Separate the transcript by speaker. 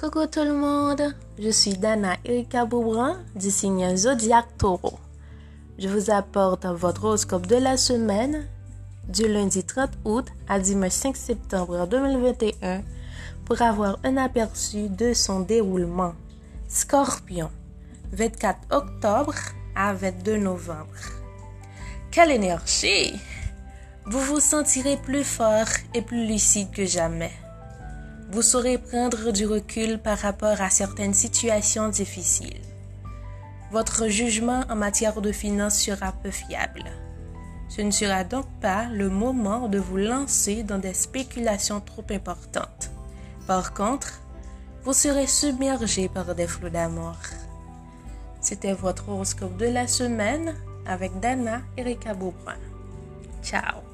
Speaker 1: Coucou tout le monde, je suis Dana Erika Boubran du signe Zodiac Taureau. Je vous apporte votre horoscope de la semaine du lundi 30 août à dimanche 5 septembre 2021 pour avoir un aperçu de son déroulement. Scorpion, 24 octobre à 22 novembre. Quelle énergie! Vous vous sentirez plus fort et plus lucide que jamais. Vous saurez prendre du recul par rapport à certaines situations difficiles. Votre jugement en matière de finances sera peu fiable. Ce ne sera donc pas le moment de vous lancer dans des spéculations trop importantes. Par contre, vous serez submergé par des flots d'amour. C'était votre horoscope de la semaine avec Dana Erika Beaubrun. Ciao